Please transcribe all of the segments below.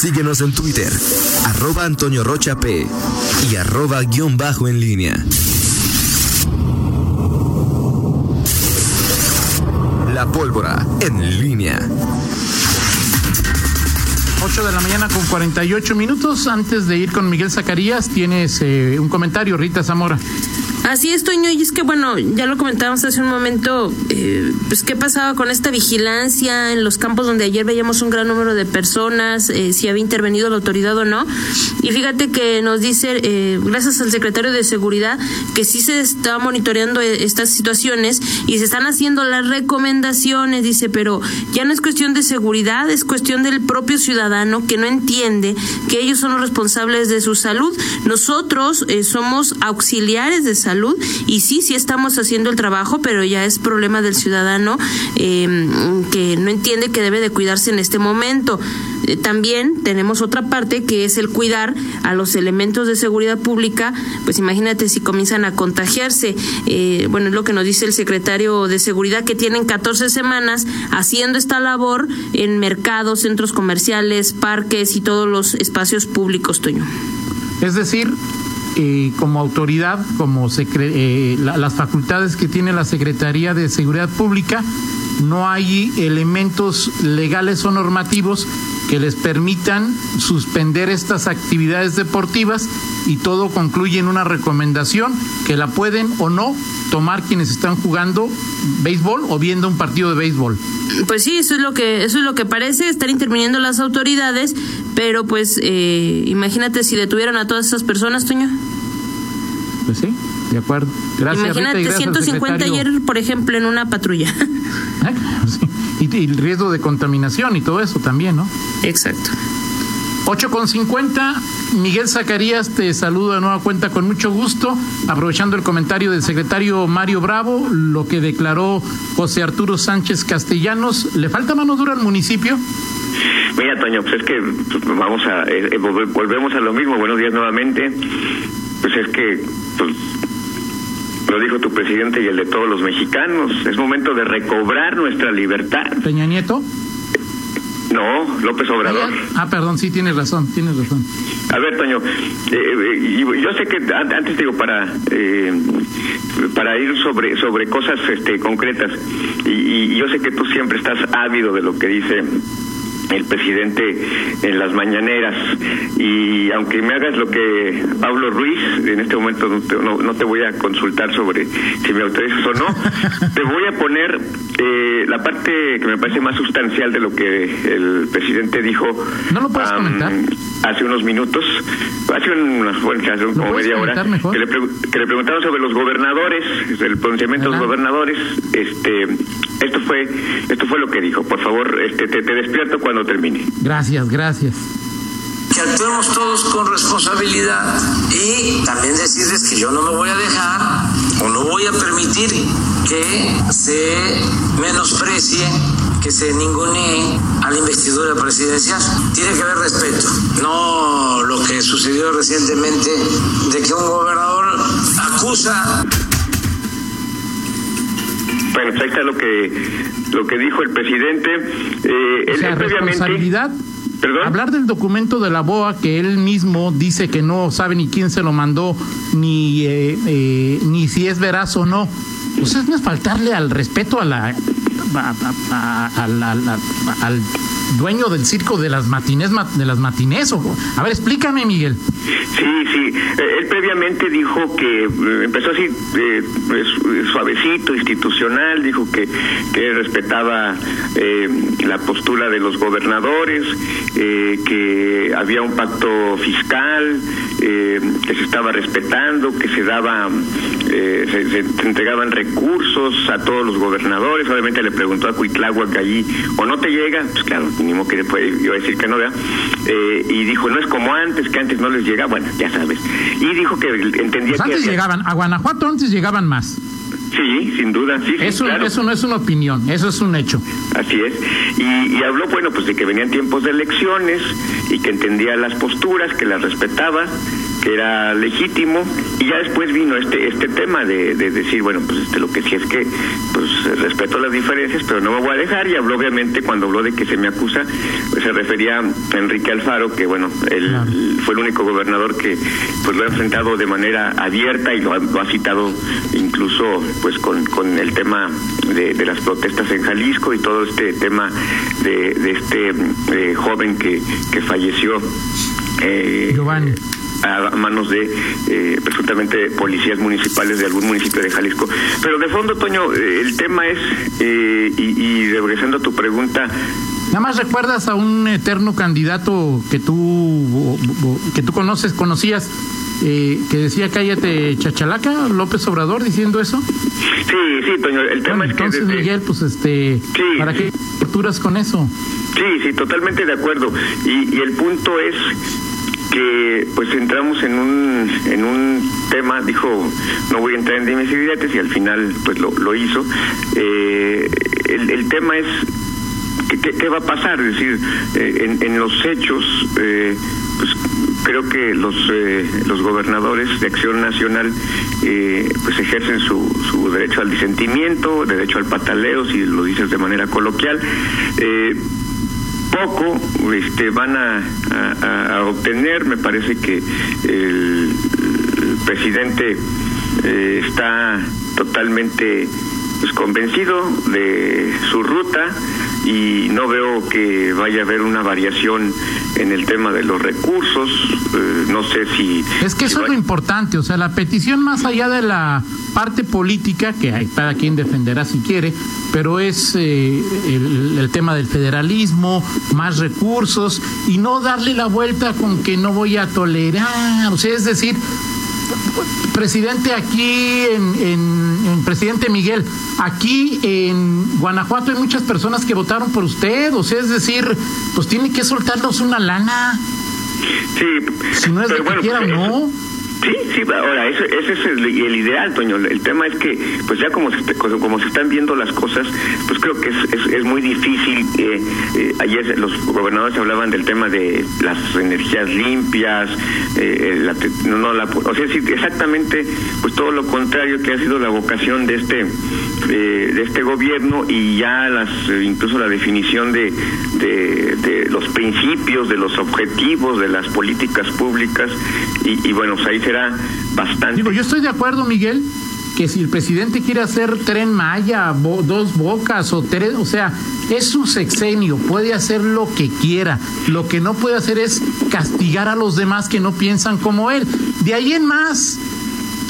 Síguenos en Twitter, arroba Antonio Rocha P y arroba guion bajo en línea. La pólvora en línea. 8 de la mañana con 48 minutos. Antes de ir con Miguel Zacarías, tienes eh, un comentario, Rita Zamora. Así es, Toño, y es que bueno, ya lo comentábamos hace un momento, eh, pues qué pasaba con esta vigilancia en los campos donde ayer veíamos un gran número de personas, eh, si había intervenido la autoridad o no. Y fíjate que nos dice, eh, gracias al secretario de Seguridad, que sí se está monitoreando eh, estas situaciones y se están haciendo las recomendaciones, dice, pero ya no es cuestión de seguridad, es cuestión del propio ciudadano que no entiende que ellos son los responsables de su salud. Nosotros eh, somos auxiliares de salud y sí, sí estamos haciendo el trabajo, pero ya es problema del ciudadano eh, que no entiende que debe de cuidarse en este momento. Eh, también tenemos otra parte que es el cuidar a los elementos de seguridad pública, pues imagínate si comienzan a contagiarse. Eh, bueno, es lo que nos dice el secretario de Seguridad, que tienen 14 semanas haciendo esta labor en mercados, centros comerciales, parques y todos los espacios públicos, Toño. Es decir, eh, como autoridad, como secre- eh, la- las facultades que tiene la Secretaría de Seguridad Pública, no hay elementos legales o normativos que les permitan suspender estas actividades deportivas y todo concluye en una recomendación que la pueden o no tomar quienes están jugando béisbol o viendo un partido de béisbol. Pues sí, eso es lo que eso es lo que parece estar interviniendo las autoridades, pero pues eh, imagínate si detuvieran a todas esas personas, Toño. Pues sí, de acuerdo. Gracias. Rita, y imagínate gracias al 150 secretario. ayer, por ejemplo, en una patrulla. Ah, sí. Y, y el riesgo de contaminación y todo eso también, ¿no? Exacto. 8 con 50, Miguel Zacarías te saludo de nueva cuenta con mucho gusto, aprovechando el comentario del secretario Mario Bravo, lo que declaró José Arturo Sánchez Castellanos, ¿le falta mano dura al municipio? Mira, Toño, pues es que vamos a eh, eh, volve- volvemos a lo mismo. Buenos días nuevamente. Pues es que pues, lo dijo tu presidente y el de todos los mexicanos. Es momento de recobrar nuestra libertad. Peña Nieto. No, López Obrador. Ah, perdón, sí, tienes razón, tienes razón. A ver, Toño, eh, eh, y yo sé que an- antes digo para eh, para ir sobre sobre cosas este concretas y, y yo sé que tú siempre estás ávido de lo que dice el presidente en las mañaneras y aunque me hagas lo que Pablo Ruiz en este momento no te, no- no te voy a consultar sobre si me autorizas o no te voy a poner eh, la parte que me parece más sustancial de lo que el presidente dijo ¿No lo puedes am, comentar? Hace unos minutos, hace unas bueno, hace como media hora, que le, que le preguntaron sobre los gobernadores, el pronunciamiento de los gobernadores, este, esto fue, esto fue lo que dijo. Por favor, este, te, te despierto cuando termine. Gracias, gracias. que actuemos todos con responsabilidad y también decirles que yo no me voy a dejar o no voy a permitir que se menosprecie, que se ningunee a la investidura presidencial. Tiene que haber respeto, no lo que sucedió recientemente de que un gobernador acusa Bueno, pues ahí está lo que, lo que dijo el presidente. Eh, O él- sea, él previamente- responsabilidad. Hablar del documento de la BOA que él mismo dice que no sabe ni quién se lo mandó, ni, eh, eh, ni si es veraz o no. Pues es faltarle al respeto a la- al dueño del circo de las matines, de las matinés. a ver, explícame, Miguel. Sí, sí. Eh, Él previamente dijo que eh, empezó así eh, su- suavecito, institucional, dijo que, que respetaba eh, la postura de los gobernadores, que había un pacto fiscal, eh, que se estaba respetando, que se daba, eh, se, se entregaban recursos a todos los gobernadores. Obviamente le preguntó a Cuitláhuac allí, o no te llega, pues claro, ni modo que puede, iba a decir que no, ¿verdad? Eh, y dijo, no es como antes, que antes no les llega, bueno, ya sabes. Y dijo que entendía Pues que... antes llegaban, a Guanajuato antes llegaban más. Sí, sin duda, sí, Eso, claro. eso no es una opinión, eso es un hecho. Así es. Y, y habló, bueno, pues de que venían tiempos de elecciones y que entendía las posturas, que las respetaba, que era legítimo y ya después vino este este tema de, de decir bueno pues este lo que sí es que pues respeto las diferencias pero no me voy a dejar y habló obviamente cuando habló de que se me acusa pues se refería a Enrique Alfaro que bueno él fue el único gobernador que pues lo ha enfrentado de manera abierta y lo ha, citado incluso pues con, con el tema de, de, las protestas en Jalisco y todo este tema de, de este eh, joven que, que falleció eh, Giovanni a manos de eh, presuntamente policías municipales de algún municipio de Jalisco. Pero de fondo, Toño, eh, el tema es, eh, y, y regresando a tu pregunta, Nada más recuerdas a un eterno candidato que tú que tú conoces, conocías, eh, que decía cállate chachalaca, López Obrador diciendo eso. Sí, sí, Toño, el tema es que entonces Miguel, pues este, sí, ¿para qué torturas con eso? Sí, sí, totalmente de acuerdo. Y, y el punto es que pues entramos en un en un tema dijo no voy a entrar en dimes y y al final pues lo, lo hizo. Eh, el, tema es ¿qué, qué, va a pasar es decir eh, en, en, los hechos eh, pues creo que los eh, los gobernadores de acción nacional pues ejercen su, su derecho al disentimiento derecho al pataleo si lo dices de manera coloquial poco este, van a, obtener. Me parece que el, el presidente eh, está totalmente pues, convencido de su ruta y no veo que vaya a haber una variación en el tema de los recursos. Eh, no sé si. Es que si eso es lo importante, o sea, la petición más allá de la parte política, que hay cada quien defenderá si quiere, pero es eh, el, el, tema del federalismo, más recursos y no darle la vuelta con que no voy a tolerar, o sea, es decir, presidente aquí en, en, en, presidente Miguel aquí en Guanajuato hay muchas personas que votaron por usted o sea es decir pues tiene que soltarnos una lana. Sí si no es de bueno, que quiera o no Sí, sí, ahora ese, ese es el, el, ideal, Toño. El tema es que, pues ya como se, como se están viendo las cosas, pues creo que es, es, es muy difícil. Eh, eh, ayer los gobernadores hablaban del tema de las energías limpias, eh, la, no, no, la, o sea, sí, exactamente, pues todo lo contrario que ha sido la vocación de este eh, de este gobierno y ya las incluso la definición de, de, de los principios, de los objetivos, de las políticas públicas y, y bueno, pues ahí se será bastante. Digo, yo estoy de acuerdo, Miguel, que si el presidente quiere hacer tren Maya, bo, dos bocas o tres, o sea, es su sexenio, puede hacer lo que quiera. Lo que no puede hacer es castigar a los demás que no piensan como él. De ahí en más,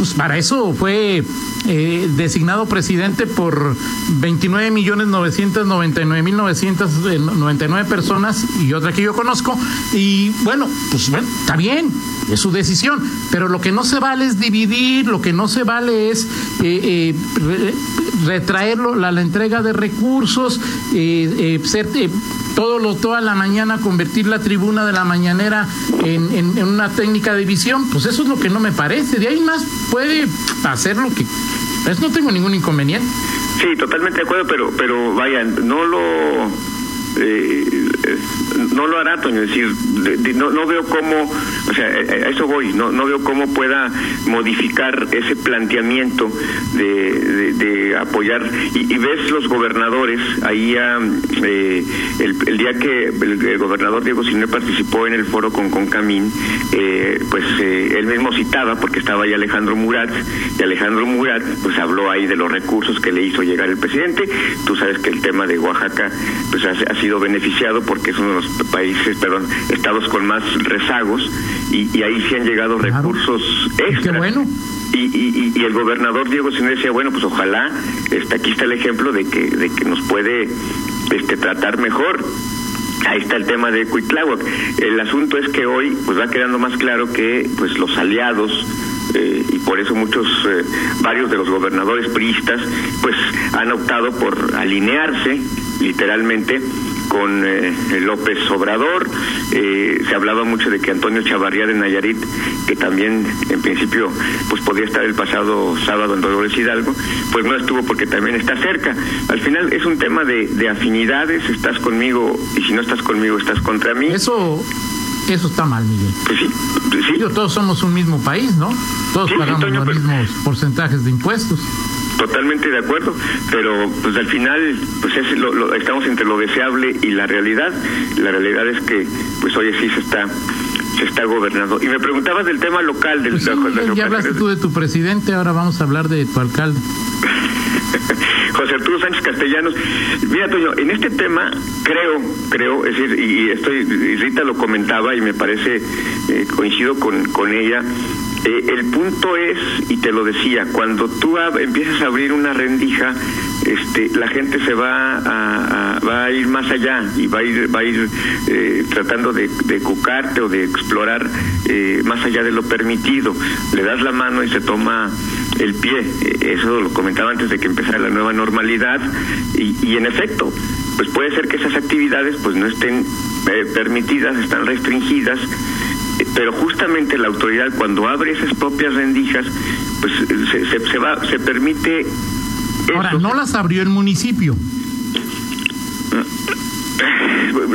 pues para eso fue eh, designado presidente por 29 millones 999 mil 999 personas y otra que yo conozco. Y bueno pues bueno está bien es su decisión pero lo que no se vale es dividir lo que no se vale es eh, eh, re, retraerlo la, la, entrega de recursos eh, ser todo lo toda la mañana convertir la tribuna de la mañanera en, en, una técnica de visión pues eso es lo que no me parece de ahí más puede hacer lo que pues no tengo ningún inconveniente. Sí, totalmente de acuerdo, pero pero vaya, no lo eh, no lo hará, Toño, es decir, de, de, no, no veo cómo, o sea, a eso voy, no, no veo cómo pueda modificar ese planteamiento de, de, apoyar, y, y, ves los gobernadores, ahí eh, el, día que el, gobernador Diego Siné participó en el foro con Concamín, eh, pues eh, él mismo citaba, porque estaba ahí Alejandro Murat, y Alejandro Murat pues habló ahí de los recursos que le hizo llegar el presidente, tú sabes que el tema de Oaxaca pues ha, ha sido beneficiado porque es uno de los países, perdón, estados con más rezagos y, y ahí sí han llegado claro. recursos extras. Qué bueno. Y, y, y, el gobernador Diego Sinés decía, bueno, pues ojalá, este, aquí está el ejemplo de que, de que nos puede este, tratar mejor. Ahí está el tema de Cuitláhuac. El asunto es que hoy pues va quedando más claro que pues los aliados eh, y por eso muchos, eh, varios de los gobernadores priistas, pues han optado por alinearse literalmente con eh, López Obrador. Eh, se hablaba mucho de que Antonio Chavarría de Nayarit, que también en principio pues podía estar el pasado sábado en Dolores Hidalgo, pues no estuvo porque también está cerca. Al final es un tema de, de afinidades, estás conmigo y si no estás conmigo estás contra mí. Eso Eso está mal, Miguel. Pues sí, pues sí. todos somos un mismo país, ¿no? Todos Sí, pagamos Toño, los pero- mismos porcentajes de impuestos. Totalmente de acuerdo, pero pues al final pues es lo- lo- estamos entre lo deseable y la realidad. La realidad es que pues hoy sí se está se está gobernando. Y me preguntabas del tema local del Pues sí, de ya hablaste tú de tu presidente, ahora vamos a hablar de tu alcalde. José Arturo Sánchez Castellanos. Mira, Toño, en este tema creo, creo, es decir, y y estoy, y Rita lo comentaba y me parece, eh, coincido con, con ella, eh, el punto es, y te lo decía, cuando tú ab- empiezas a abrir una rendija, este, la gente se va a, va a ir más allá y va a ir, va a ir eh, tratando de, de cucarte o de explorar eh, más allá de lo permitido. Le das la mano y se toma el pie. Eh, Eso lo comentaba antes de que empezara la nueva normalidad y, y en efecto, pues puede ser que esas actividades pues no estén eh, permitidas, están restringidas, pero justamente la autoridad cuando abre esas propias rendijas, pues eh, se, se, se va, se permite Ahora, no las abrió el municipio.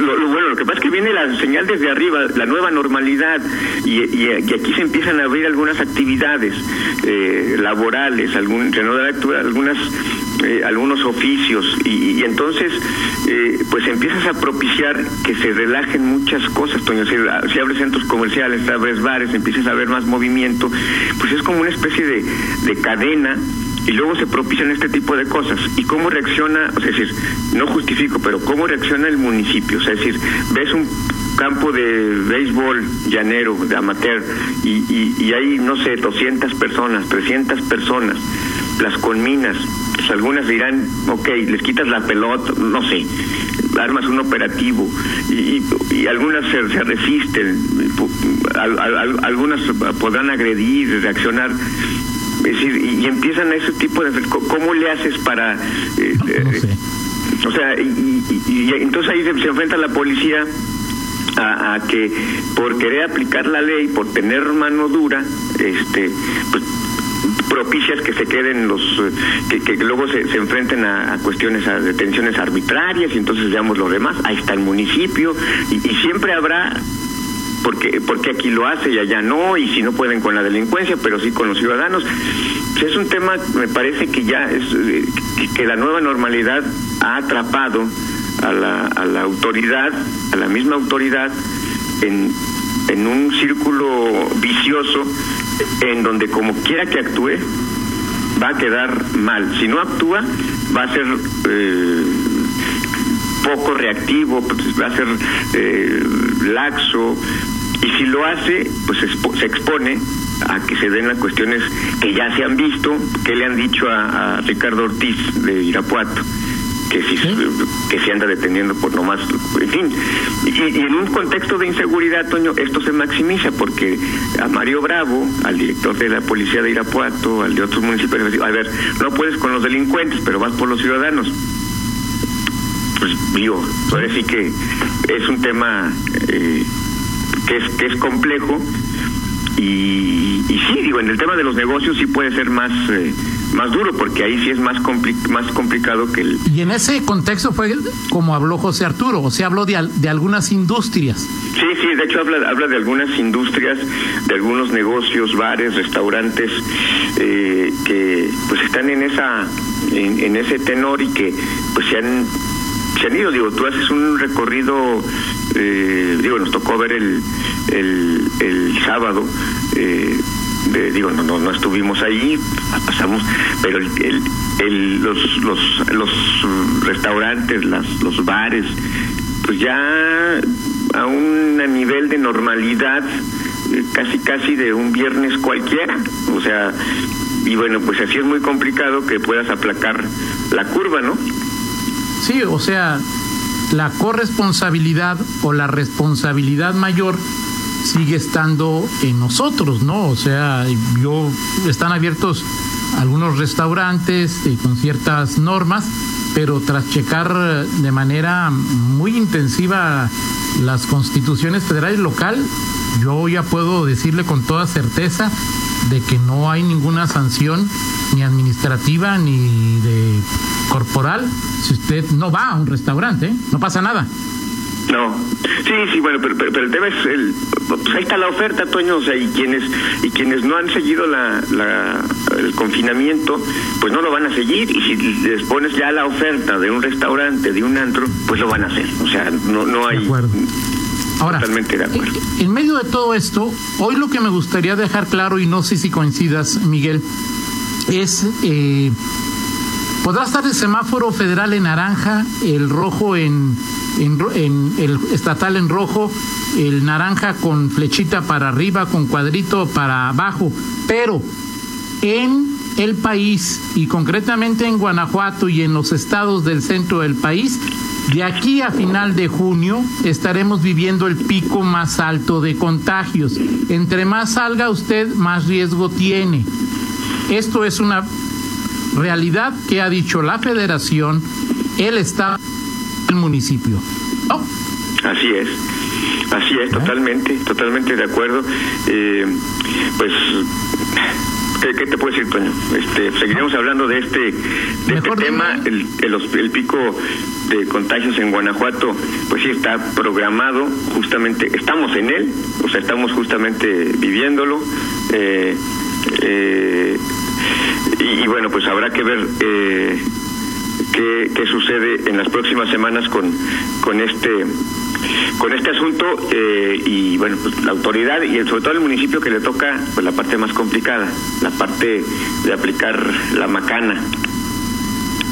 Lo, lo- bueno, lo que pasa es que viene la señal desde arriba, la nueva normalidad, y, y- aquí se empiezan a abrir algunas actividades eh, laborales, algún, algunas, eh, algunos oficios, y, y entonces eh, pues empiezas a propiciar que se relajen muchas cosas, Toño. Si, si abres centros comerciales, abres bares, empiezas a ver más movimiento, pues es como una especie de, de cadena y luego se propician este tipo de cosas. ¿Y cómo reacciona? O sea, es decir, no justifico, pero ¿cómo reacciona el municipio? O sea, es decir, ves un campo de béisbol llanero, de amateur, y, y, y hay, no sé, 200 personas, 300 personas, las conminas, pues algunas dirán, ok, les quitas la pelota, no sé, armas un operativo, y, algunas se, resisten, al- algunas podrán agredir, reaccionar, es decir, y, empiezan ese tipo de... ¿Cómo le haces para...? eh, No eh, sé. o sea, y, y- y entonces ahí se, se enfrenta la policía a, a que por querer aplicar la ley, por tener mano dura, este, pues propicias que se queden los eh, que, que luego se, se enfrenten a, a cuestiones a detenciones arbitrarias y entonces veamos lo demás ahí está el municipio y, y siempre habrá porque porque aquí lo hace y allá no y si no pueden con la delincuencia pero sí con los ciudadanos. Pues es un tema me parece que ya es eh, que, la nueva normalidad ha atrapado a la, a la autoridad a la misma autoridad en, en un círculo vicioso en donde como quiera que actúe va a quedar mal. Si no actúa va a ser eh, poco reactivo, pues, va a ser eh, laxo, y si lo hace, pues se expone a que se den las cuestiones que ya se han visto, que le han dicho a, a Ricardo Ortiz de Irapuato, que si que se anda deteniendo por nomás, en fin, y, y en un contexto de inseguridad, Toño, esto se maximiza porque a Mario Bravo, al director de la policía de Irapuato, al de otros municipios, a ver, no puedes con los delincuentes, pero vas por los ciudadanos pues digo, ahora sí que es un tema eh, que es que es complejo y, y sí digo en el tema de los negocios sí puede ser más eh, más duro porque ahí sí es más compli- más complicado que el Y en ese contexto fue como habló José Arturo, o sea, habló de, al- de algunas industrias. Sí, sí, de hecho habla, habla de algunas industrias, de algunos negocios, bares, restaurantes eh, que pues están en esa en, en ese tenor y que pues se han se han ido. Digo, tú haces un recorrido, eh, digo, nos tocó ver el el, sábado. Eh, de- digo, no, no, no estuvimos ahí, pasamos, pero el, el, el- los, los, los restaurantes, las, los bares, pues ya a un nivel de normalidad eh, casi casi de un viernes cualquiera o sea y bueno pues así es muy complicado que puedas aplacar la curva no Sí, o sea, la corresponsabilidad o la responsabilidad mayor sigue estando en nosotros, ¿no? O sea, yo están abiertos algunos restaurantes eh, con ciertas normas, pero tras checar eh, de manera muy intensiva las constituciones federal y local, yo ya puedo decirle con toda certeza de que no hay ninguna sanción ni administrativa ni de corporal si usted no va a un restaurante, ¿eh? no pasa nada. No, sí, sí, bueno, pero, pero, el tema es, el, pues ahí está la oferta, Toño, o sea, y quienes, y quienes no han seguido la, la, el confinamiento, pues no lo van a seguir, y si les pones ya la oferta de un restaurante, de un antro, pues lo van a hacer, o sea, no, no hay... De acuerdo. Ahora, totalmente de acuerdo. en medio de todo esto, hoy lo que me gustaría dejar claro, y no sé si coincidas, Miguel, es... Eh, podrá estar el semáforo federal en naranja, el rojo en, en, el estatal en rojo, el naranja con flechita para arriba, con cuadrito para abajo, pero en el país y concretamente en Guanajuato y en los estados del centro del país, de aquí a final de junio estaremos viviendo el pico más alto de contagios. Entre más salga usted, más riesgo tiene. Esto es una realidad que ha dicho la federación, el Estado, el municipio. ¿No? Así es. Así es, totalmente, totalmente de acuerdo. Eh, pues, ¿qué, ¿qué, te puedo decir, Toño? Este, seguiremos hablando de este, de este tema. El, el, el, pico de contagios en Guanajuato, pues sí está programado, justamente, estamos en él, o sea, estamos justamente viviéndolo. Eh, eh, y, y, bueno, pues habrá que ver eh, qué, qué, sucede en las próximas semanas con, con este con este asunto eh, y bueno pues la autoridad y sobre todo el municipio que le toca pues la parte más complicada la parte de aplicar la macana.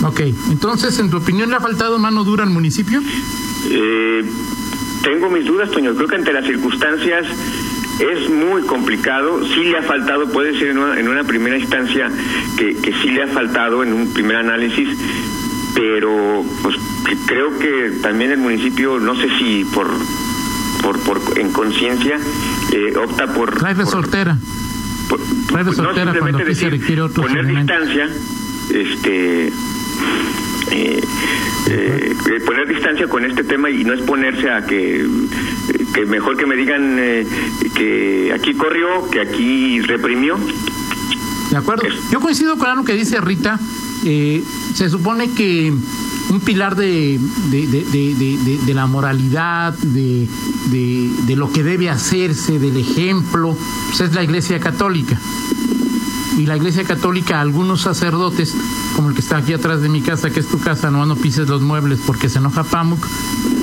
Ok, entonces en tu opinión le ha faltado mano dura al municipio eh, tengo mis dudas Toño. Creo que ante las circunstancias es muy complicado, sí le ha faltado, puede ser en una, en una primera instancia que, que, sí le ha faltado en un primer análisis, pero pues creo que también el municipio, no sé si por por, por en conciencia, eh, opta por... Trae de soltera. Por, Trae de soltera no, cuando decir, poner distancia, este... Eh, eh, poner distancia con este tema y no exponerse a que, que mejor que me digan eh, que aquí corrió, que aquí reprimió. De acuerdo. Yo coincido con algo que dice Rita. Eh, se supone que un pilar de, de, de, de la moralidad, de, lo que debe hacerse, del ejemplo, pues es la Iglesia Católica. Y la Iglesia Católica, algunos sacerdotes, como el que está aquí atrás de mi casa, que es tu casa, no, no pises los muebles porque se enoja Pamuk,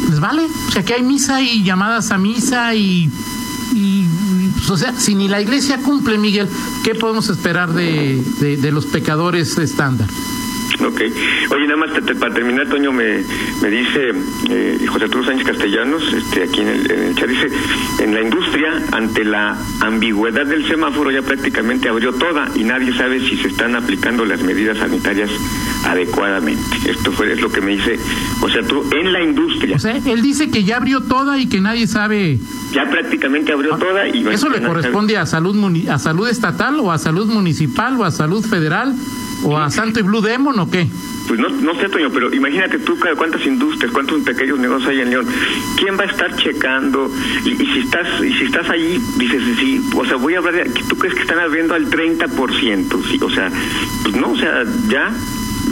les vale. O sea, que hay misa y llamadas a misa y, y pues, o sea, si ni la Iglesia cumple, Miguel, ¿qué podemos esperar de, de los pecadores estándar? Ok. Oye, nada más te, te, para terminar, Toño, me, me dice eh, José Arturo Sánchez Castellanos, este, aquí en el, en el, chat, dice, en la industria, ante la ambigüedad del semáforo, ya prácticamente abrió toda y nadie sabe si se están aplicando las medidas sanitarias adecuadamente. Esto fue es lo que me dice José Arturo, en la industria. O sea, él dice que ya abrió toda y que nadie sabe... Ya prácticamente abrió toda y... ¿Eso le corresponde a salud, a salud estatal o a salud municipal o a salud federal? ¿O a Santo y Blue Demon o qué? Pues no, no sé, Toño, pero imagínate tú cuántas industrias, cuántos pequeños negocios hay en León. ¿Quién va a estar checando? Y, y si estás y si estás allí, dices, sí, o sea, voy a hablar de... ¿Tú crees que están abriendo al 30%? Sí, o sea, pues no, o sea, ya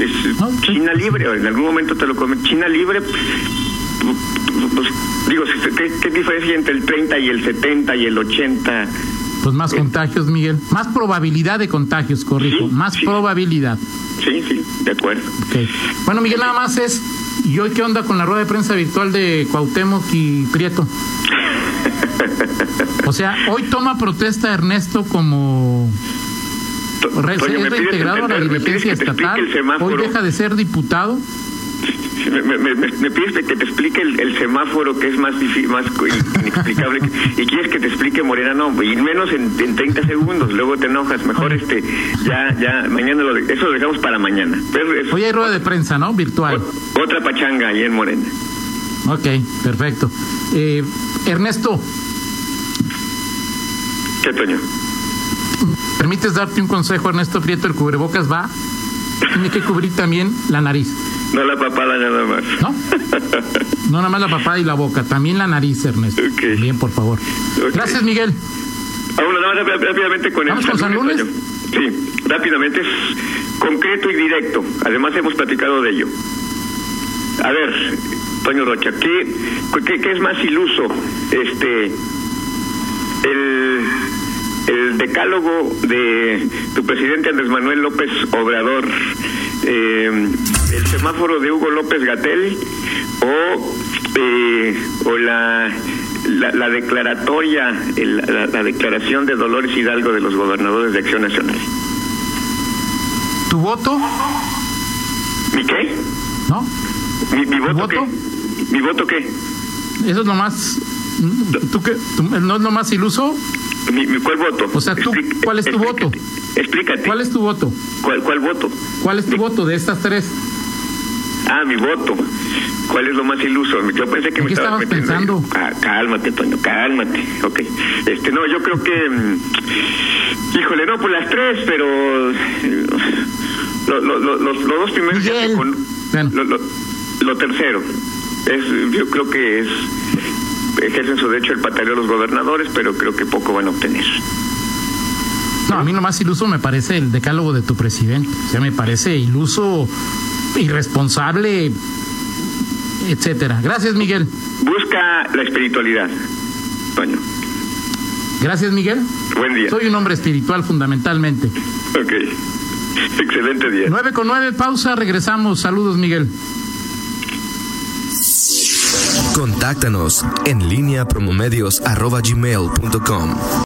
es no, China sí, libre, en algún momento te lo comen. China libre, pues, digo, ¿qué, ¿qué diferencia entre el 30 y el 70 y el 80? Pues más contagios, Miguel. Más probabilidad de contagios, corrijo. Sí, más sí. probabilidad. Sí, sí, de acuerdo. Okay. Bueno, Miguel, nada más es. ¿Y hoy qué onda con la rueda de prensa virtual de Cuauhtémoc y Prieto? o sea, hoy toma protesta Ernesto como. Re Oye, es reintegrado a la dirigencia estatal. Hoy deja de ser diputado. Me, me, me, pides que te explique el, el, semáforo que es más difícil, más inexplicable. Y quieres que te explique Morena no y menos en, en 30 segundos. Luego te enojas. Mejor este ya ya mañana lo eso lo dejamos para mañana. Pero es, hoy hay rueda de prensa no virtual. Otra pachanga ahí en Morena. Ok perfecto. Eh, Ernesto. Qué Toño permites darte un consejo Ernesto Prieto el cubrebocas va tiene que cubrir también la nariz no la papada nada más. ¿No? No nada más la papada y la boca, también la nariz, Ernesto. Okay. Bien, por favor. Okay. Gracias, Miguel. Ah, bueno, nada más rápidamente con ¿Vamos el con San Lunes? Sí, rápidamente, es concreto y directo. Además hemos platicado de ello. A ver, Toño Rocha, ¿qué, qué, qué es más iluso? Este, el, el decálogo de tu presidente Andrés Manuel López Obrador, eh, el semáforo de Hugo López Gatel o, eh, o la, la, la declaratoria, el- la, la declaración de Dolores Hidalgo de los gobernadores de Acción Nacional. ¿Tu voto? ¿Mi qué? ¿No? ¿Mi, mi voto, voto? qué? ¿Mi voto qué? Eso es lo más. ¿Tú qué? ¿Tú- ¿No es lo más iluso? ¿Mi, mi- cuál voto? O sea, tú, Explic- ¿cuál es tu explícate. voto? Explícate. ¿Cuál es tu voto? ¿Cuál, cuál voto? ¿Cuál es tu voto de estas tres? Ah, mi voto. ¿Cuál es lo más iluso? Yo pensé que ¿En me estabas estabas pensando? Ah, cálmate, Toño, cálmate. Ok. Este, no, yo creo que. mm, Híjole, no, pues las tres, pero. eh, lo- lo- lo- los, los dos primeros. Miguel. con- Bueno. lo, lo- lo tercero. Es, yo creo que es. Ejercen su derecho el pataleo los gobernadores, pero creo que poco van a obtener. No, a mí lo más iluso me parece el decálogo de tu presidente. O sea, me parece iluso, irresponsable, etcétera. Gracias, Miguel. Busca la espiritualidad, Toño. Gracias, Miguel. Buen día. Soy un hombre espiritual fundamentalmente. Ok. Excelente día. Nueve con nueve, pausa, regresamos. Saludos, Miguel. Contáctanos en línea promomedios